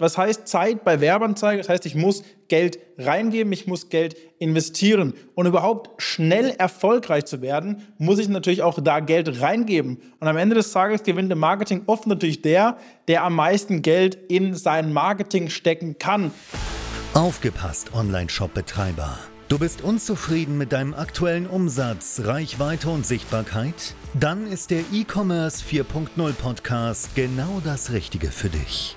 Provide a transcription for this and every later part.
Was heißt Zeit bei Werbeanzeigen? Das heißt, ich muss Geld reingeben, ich muss Geld investieren. Und überhaupt schnell erfolgreich zu werden, muss ich natürlich auch da Geld reingeben. Und am Ende des Tages gewinnt im Marketing oft natürlich der, der am meisten Geld in sein Marketing stecken kann. Aufgepasst, Online-Shop-Betreiber. Du bist unzufrieden mit deinem aktuellen Umsatz, Reichweite und Sichtbarkeit? Dann ist der E-Commerce 4.0 Podcast genau das Richtige für dich.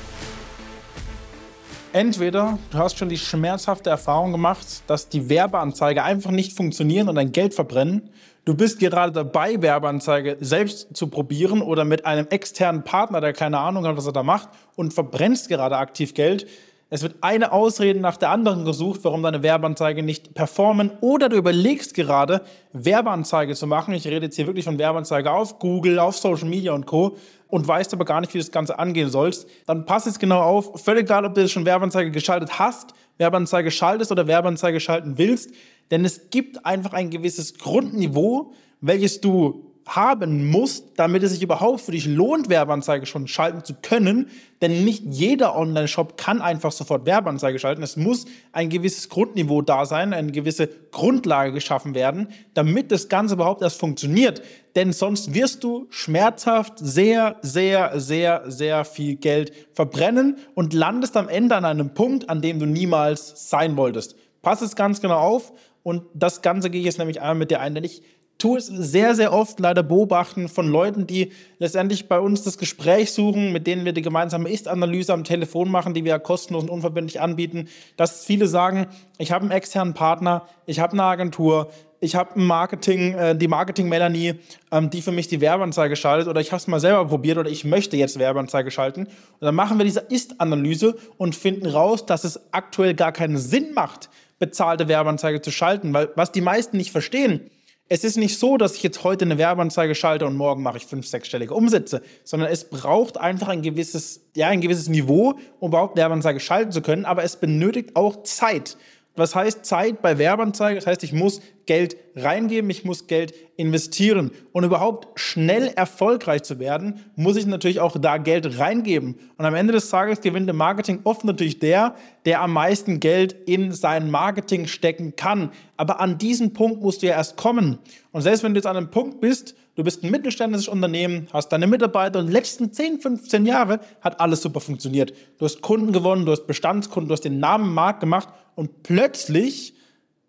Entweder du hast schon die schmerzhafte Erfahrung gemacht, dass die Werbeanzeige einfach nicht funktionieren und dein Geld verbrennen. Du bist gerade dabei, Werbeanzeige selbst zu probieren oder mit einem externen Partner, der keine Ahnung hat, was er da macht und verbrennst gerade aktiv Geld. Es wird eine Ausrede nach der anderen gesucht, warum deine Werbeanzeige nicht performen. Oder du überlegst gerade, Werbeanzeige zu machen. Ich rede jetzt hier wirklich von Werbeanzeige auf Google, auf Social Media und Co. Und weißt aber gar nicht, wie du das Ganze angehen sollst. Dann pass jetzt genau auf. Völlig egal, ob du schon Werbeanzeige geschaltet hast, Werbeanzeige schaltest oder Werbeanzeige schalten willst. Denn es gibt einfach ein gewisses Grundniveau, welches du haben musst, damit es sich überhaupt für dich lohnt, Werbeanzeige schon schalten zu können. Denn nicht jeder Online-Shop kann einfach sofort Werbeanzeige schalten. Es muss ein gewisses Grundniveau da sein, eine gewisse Grundlage geschaffen werden, damit das Ganze überhaupt erst funktioniert. Denn sonst wirst du schmerzhaft sehr, sehr, sehr, sehr viel Geld verbrennen und landest am Ende an einem Punkt, an dem du niemals sein wolltest. Pass es ganz genau auf und das Ganze gehe ich jetzt nämlich einmal mit dir ein, denn ich tue es sehr, sehr oft leider beobachten von Leuten, die letztendlich bei uns das Gespräch suchen, mit denen wir die gemeinsame Ist-Analyse am Telefon machen, die wir kostenlos und unverbindlich anbieten, dass viele sagen, ich habe einen externen Partner, ich habe eine Agentur, ich habe Marketing, äh, die Marketing-Melanie, ähm, die für mich die Werbeanzeige schaltet oder ich habe es mal selber probiert oder ich möchte jetzt Werbeanzeige schalten. Und dann machen wir diese Ist-Analyse und finden raus, dass es aktuell gar keinen Sinn macht, bezahlte Werbeanzeige zu schalten, weil was die meisten nicht verstehen, es ist nicht so, dass ich jetzt heute eine Werbeanzeige schalte und morgen mache ich fünf, sechsstellige Umsätze, sondern es braucht einfach ein gewisses, ja, ein gewisses Niveau, um überhaupt Werbeanzeige schalten zu können, aber es benötigt auch Zeit. Was heißt Zeit bei Werbeanzeige? Das heißt, ich muss Geld reingeben, ich muss Geld investieren. Und überhaupt schnell erfolgreich zu werden, muss ich natürlich auch da Geld reingeben. Und am Ende des Tages gewinnt im Marketing oft natürlich der, der am meisten Geld in sein Marketing stecken kann. Aber an diesen Punkt musst du ja erst kommen. Und selbst wenn du jetzt an einem Punkt bist, du bist ein mittelständisches Unternehmen, hast deine Mitarbeiter und die letzten 10, 15 Jahre hat alles super funktioniert. Du hast Kunden gewonnen, du hast Bestandskunden, du hast den Namen Markt gemacht und plötzlich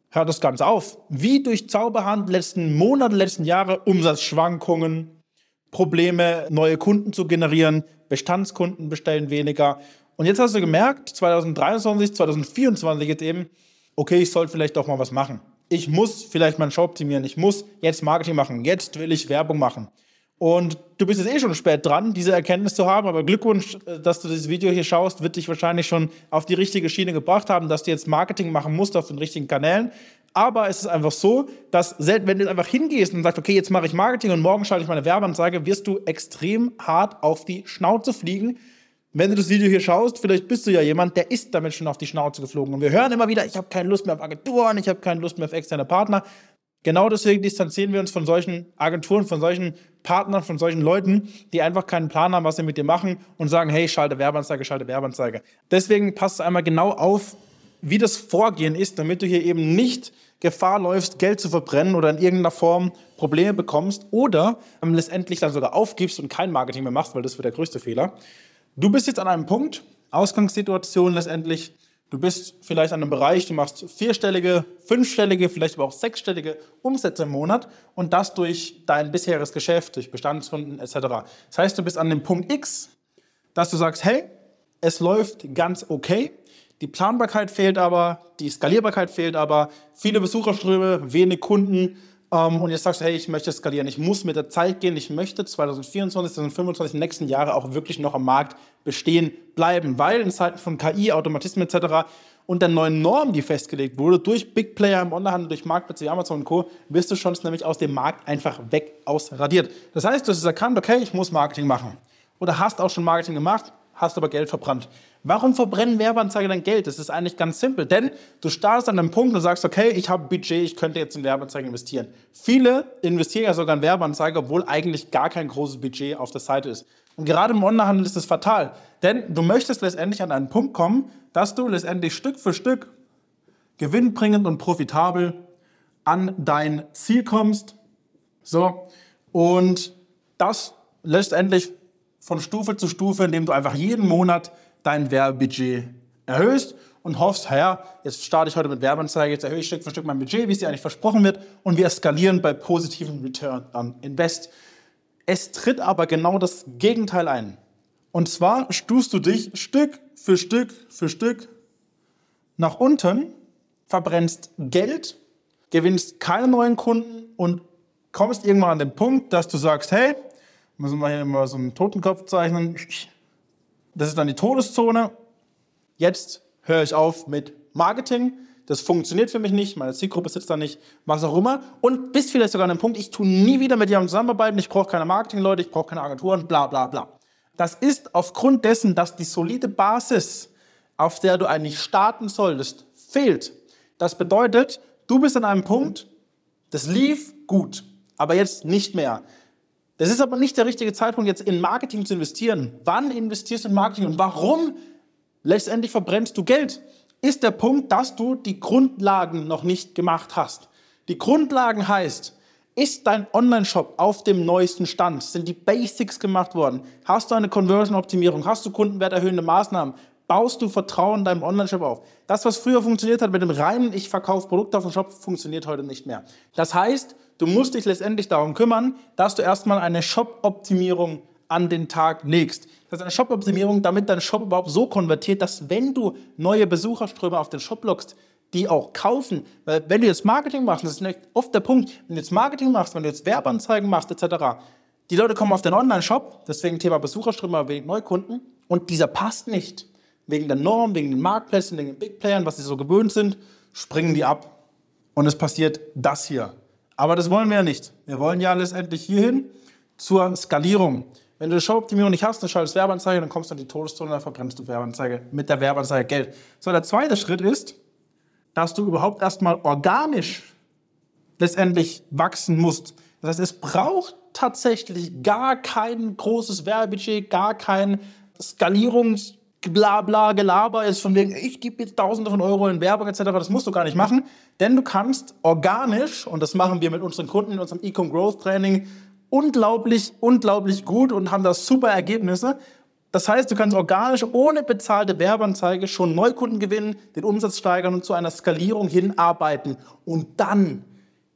hört das Ganze auf. Wie durch Zauberhand letzten Monate, letzten Jahre Umsatzschwankungen, Probleme, neue Kunden zu generieren, Bestandskunden bestellen weniger. Und jetzt hast du gemerkt, 2023, 2024 jetzt eben, okay, ich sollte vielleicht doch mal was machen ich muss vielleicht meinen Shop optimieren, ich muss jetzt Marketing machen, jetzt will ich Werbung machen. Und du bist jetzt eh schon spät dran, diese Erkenntnis zu haben, aber Glückwunsch, äh, dass du dieses Video hier schaust, wird dich wahrscheinlich schon auf die richtige Schiene gebracht haben, dass du jetzt Marketing machen musst auf den richtigen Kanälen. Aber es ist einfach so, dass selbst wenn du einfach hingehst und sagst, okay, jetzt mache ich Marketing und morgen schalte ich meine Werbeanzeige, wirst du extrem hart auf die Schnauze fliegen, wenn du das Video hier schaust, vielleicht bist du ja jemand, der ist damit schon auf die Schnauze geflogen. Und wir hören immer wieder, ich habe keine Lust mehr auf Agenturen, ich habe keine Lust mehr auf externe Partner. Genau deswegen distanzieren wir uns von solchen Agenturen, von solchen Partnern, von solchen Leuten, die einfach keinen Plan haben, was sie mit dir machen und sagen, hey, schalte Werbeanzeige, schalte Werbeanzeige. Deswegen passt einmal genau auf, wie das Vorgehen ist, damit du hier eben nicht Gefahr läufst, Geld zu verbrennen oder in irgendeiner Form Probleme bekommst oder ähm, letztendlich dann sogar aufgibst und kein Marketing mehr machst, weil das wird der größte Fehler. Du bist jetzt an einem Punkt, Ausgangssituation letztendlich, du bist vielleicht an einem Bereich, du machst vierstellige, fünfstellige, vielleicht aber auch sechsstellige Umsätze im Monat und das durch dein bisheriges Geschäft, durch Bestandskunden etc. Das heißt, du bist an dem Punkt X, dass du sagst, hey, es läuft ganz okay, die Planbarkeit fehlt aber, die Skalierbarkeit fehlt aber, viele Besucherströme, wenig Kunden, und jetzt sagst du, hey, ich möchte skalieren, ich muss mit der Zeit gehen, ich möchte 2024, 2025, die nächsten Jahre auch wirklich noch am Markt bestehen bleiben, weil in Zeiten von KI, Automatismen etc. und der neuen Norm, die festgelegt wurde, durch Big Player im Onlinehandel, durch Marktplätze wie Amazon und Co., wirst du schon nämlich aus dem Markt einfach weg ausradiert. Das heißt, du hast erkannt, okay, ich muss Marketing machen. Oder hast auch schon Marketing gemacht, hast aber Geld verbrannt. Warum verbrennen Werbeanzeigen dein Geld? Das ist eigentlich ganz simpel, denn du startest an einem Punkt und sagst, okay, ich habe Budget, ich könnte jetzt in Werbeanzeigen investieren. Viele investieren ja sogar in Werbeanzeigen, obwohl eigentlich gar kein großes Budget auf der Seite ist. Und gerade im Onlinehandel ist das fatal, denn du möchtest letztendlich an einen Punkt kommen, dass du letztendlich Stück für Stück gewinnbringend und profitabel an dein Ziel kommst. So, und das letztendlich von Stufe zu Stufe, indem du einfach jeden Monat dein Werbebudget erhöhst und hoffst, ja, jetzt starte ich heute mit Werbeanzeige, jetzt erhöhe ich Stück für Stück mein Budget, wie es dir eigentlich versprochen wird, und wir skalieren bei positiven Return on Invest. Es tritt aber genau das Gegenteil ein. Und zwar stufst du dich Stück für Stück für Stück nach unten, verbrennst Geld, gewinnst keine neuen Kunden und kommst irgendwann an den Punkt, dass du sagst, hey, Müssen wir hier mal so einen Totenkopf zeichnen. Das ist dann die Todeszone. Jetzt höre ich auf mit Marketing. Das funktioniert für mich nicht, meine Zielgruppe sitzt da nicht, was auch immer. Und bis vielleicht sogar an dem Punkt, ich tue nie wieder mit jemandem zusammenarbeiten, ich brauche keine Marketingleute, ich brauche keine Agenturen, bla bla bla. Das ist aufgrund dessen, dass die solide Basis, auf der du eigentlich starten solltest, fehlt. Das bedeutet, du bist an einem Punkt, das lief gut, aber jetzt nicht mehr. Das ist aber nicht der richtige Zeitpunkt, jetzt in Marketing zu investieren. Wann investierst du in Marketing und warum letztendlich verbrennst du Geld? Ist der Punkt, dass du die Grundlagen noch nicht gemacht hast. Die Grundlagen heißt, ist dein Online-Shop auf dem neuesten Stand? Sind die Basics gemacht worden? Hast du eine Conversion-Optimierung? Hast du kundenwerterhöhende Maßnahmen? Baust du Vertrauen in deinem Online-Shop auf? Das, was früher funktioniert hat mit dem reinen Ich verkaufe Produkte auf dem Shop, funktioniert heute nicht mehr. Das heißt, Du musst dich letztendlich darum kümmern, dass du erstmal eine Shop-Optimierung an den Tag legst. Das ist eine Shop-Optimierung, damit dein Shop überhaupt so konvertiert, dass wenn du neue Besucherströme auf den Shop lockst, die auch kaufen. Weil wenn du jetzt Marketing machst, das ist oft der Punkt, wenn du jetzt Marketing machst, wenn du jetzt Werbeanzeigen machst, etc., die Leute kommen auf den Online-Shop, deswegen Thema Besucherströme, wegen Neukunden, und dieser passt nicht. Wegen der Norm, wegen den Marktplätzen, wegen den Big Playern, was sie so gewöhnt sind, springen die ab. Und es passiert das hier. Aber das wollen wir ja nicht. Wir wollen ja letztendlich hierhin zur Skalierung. Wenn du die Shop-Optimierung nicht hast, dann schaltest Werbeanzeige, dann kommst du in die Todeszone, dann verbrennst du Werbeanzeige mit der Werbeanzeige Geld. So, der zweite Schritt ist, dass du überhaupt erstmal organisch letztendlich wachsen musst. Das heißt, es braucht tatsächlich gar kein großes Werbebudget, gar kein Skalierungs- bla bla Gelaber ist von wegen, ich gebe jetzt Tausende von Euro in Werbung etc. Das musst du gar nicht machen, denn du kannst organisch, und das machen wir mit unseren Kunden in unserem Ecom Growth Training, unglaublich, unglaublich gut und haben da super Ergebnisse. Das heißt, du kannst organisch ohne bezahlte Werbeanzeige schon Neukunden gewinnen, den Umsatz steigern und zu einer Skalierung hinarbeiten. Und dann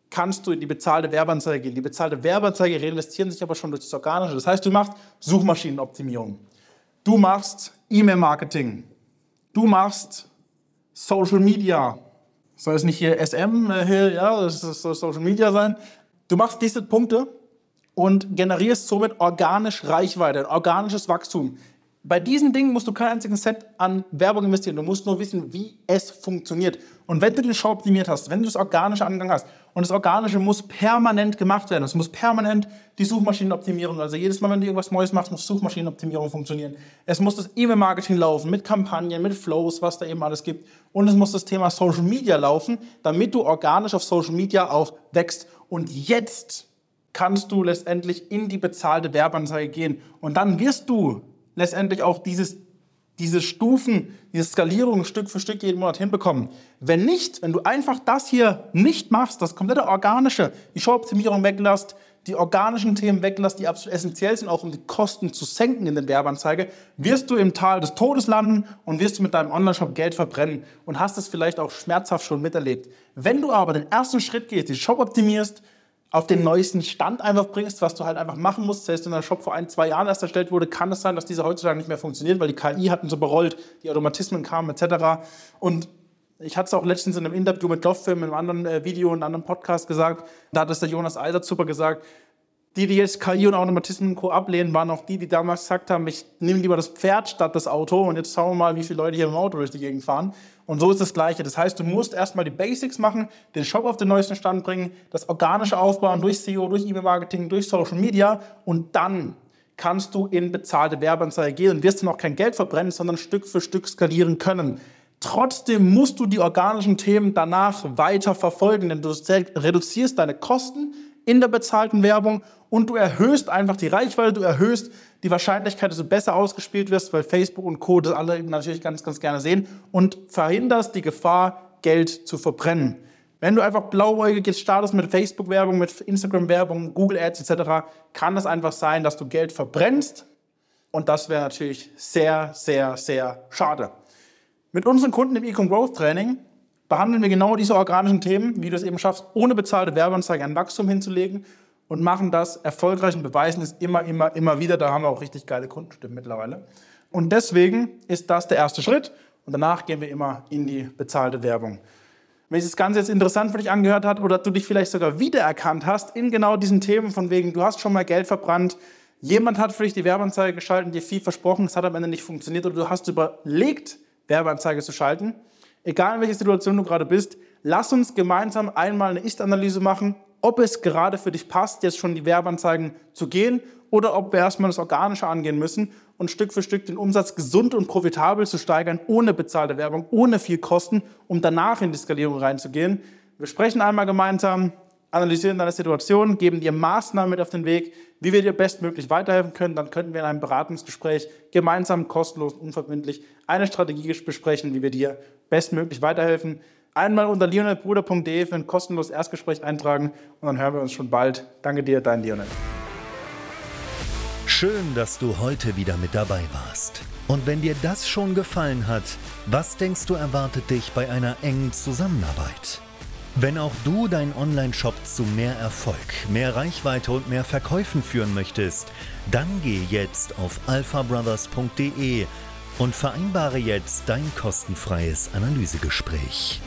kannst du in die bezahlte Werbeanzeige gehen. Die bezahlte Werbeanzeige reinvestieren sich aber schon durch das Organische. Das heißt, du machst Suchmaschinenoptimierung. Du machst E-Mail-Marketing. Du machst Social Media. Soll es nicht hier SM, äh, ja, das soll Social Media sein. Du machst diese Punkte und generierst somit organisch Reichweite, organisches Wachstum. Bei diesen Dingen musst du keinen einzigen Set an Werbung investieren. Du musst nur wissen, wie es funktioniert. Und wenn du den Show optimiert hast, wenn du das organische Angang hast, und das Organische muss permanent gemacht werden. Es muss permanent die Suchmaschinenoptimierung, also jedes Mal, wenn du irgendwas Neues machst, muss Suchmaschinenoptimierung funktionieren. Es muss das E-Mail-Marketing laufen, mit Kampagnen, mit Flows, was da eben alles gibt. Und es muss das Thema Social Media laufen, damit du organisch auf Social Media auch wächst. Und jetzt kannst du letztendlich in die bezahlte Werbeanzeige gehen. Und dann wirst du letztendlich auch dieses, diese Stufen, diese Skalierung Stück für Stück jeden Monat hinbekommen. Wenn nicht, wenn du einfach das hier nicht machst, das komplette Organische, die Shop-Optimierung weglässt, die organischen Themen weglässt, die absolut essentiell sind, auch um die Kosten zu senken in den Werbeanzeige, wirst du im Tal des Todes landen und wirst du mit deinem Online-Shop Geld verbrennen und hast es vielleicht auch schmerzhaft schon miterlebt. Wenn du aber den ersten Schritt gehst, die Shop optimierst, auf den neuesten Stand einfach bringst, was du halt einfach machen musst. Selbst wenn der Shop vor ein, zwei Jahren erst erstellt wurde, kann es sein, dass dieser heutzutage nicht mehr funktioniert, weil die KI hat ihn so berollt, die Automatismen kamen etc. Und Ich hatte es auch letztens in einem Interview mit Loftfilm, in einem anderen äh, Video, in einem anderen Podcast gesagt. Da hat es der Jonas Eisert super gesagt. Die, die jetzt KI und Automatismen und Co. ablehnen, waren auch die, die damals gesagt haben, ich nehme lieber das Pferd statt das Auto. Und jetzt schauen wir mal, wie viele Leute hier im Auto durch die Gegend fahren. Und so ist das Gleiche. Das heißt, du musst erstmal die Basics machen, den Shop auf den neuesten Stand bringen, das organische aufbauen durch SEO, durch E-Mail-Marketing, durch Social Media und dann kannst du in bezahlte Werbeanzeige gehen und wirst dann auch kein Geld verbrennen, sondern Stück für Stück skalieren können. Trotzdem musst du die organischen Themen danach weiter verfolgen, denn du reduzierst deine Kosten in der bezahlten Werbung und du erhöhst einfach die Reichweite, du erhöhst die Wahrscheinlichkeit, dass du besser ausgespielt wirst, weil Facebook und Co. das alle natürlich ganz, ganz gerne sehen und verhinderst die Gefahr, Geld zu verbrennen. Wenn du einfach blauäugig jetzt startest mit Facebook-Werbung, mit Instagram-Werbung, Google Ads etc., kann es einfach sein, dass du Geld verbrennst und das wäre natürlich sehr, sehr, sehr schade. Mit unseren Kunden im Ecom Growth Training behandeln wir genau diese organischen Themen, wie du es eben schaffst, ohne bezahlte Werbeanzeige ein Wachstum hinzulegen und machen das erfolgreich und beweisen es immer, immer, immer wieder. Da haben wir auch richtig geile Kundenstimmen mittlerweile. Und deswegen ist das der erste Schritt und danach gehen wir immer in die bezahlte Werbung. Wenn sich das Ganze jetzt interessant für dich angehört hat oder du dich vielleicht sogar wiedererkannt hast in genau diesen Themen von wegen, du hast schon mal Geld verbrannt, jemand hat für dich die Werbeanzeige geschaltet, dir viel versprochen, es hat am Ende nicht funktioniert oder du hast überlegt, Werbeanzeige zu schalten, egal in welcher Situation du gerade bist, lass uns gemeinsam einmal eine Ist-Analyse machen, ob es gerade für dich passt, jetzt schon die Werbeanzeigen zu gehen oder ob wir erstmal das Organische angehen müssen und Stück für Stück den Umsatz gesund und profitabel zu steigern, ohne bezahlte Werbung, ohne viel Kosten, um danach in die Skalierung reinzugehen. Wir sprechen einmal gemeinsam, analysieren deine Situation, geben dir Maßnahmen mit auf den Weg, wie wir dir bestmöglich weiterhelfen können. Dann könnten wir in einem Beratungsgespräch gemeinsam kostenlos und unverbindlich eine Strategie besprechen, wie wir dir bestmöglich weiterhelfen. Einmal unter lionelbruder.de für ein kostenloses Erstgespräch eintragen und dann hören wir uns schon bald. Danke dir, dein Lionel. Schön, dass du heute wieder mit dabei warst. Und wenn dir das schon gefallen hat, was denkst du erwartet dich bei einer engen Zusammenarbeit? Wenn auch du deinen Online-Shop zu mehr Erfolg, mehr Reichweite und mehr Verkäufen führen möchtest, dann geh jetzt auf alphabrothers.de und vereinbare jetzt dein kostenfreies Analysegespräch.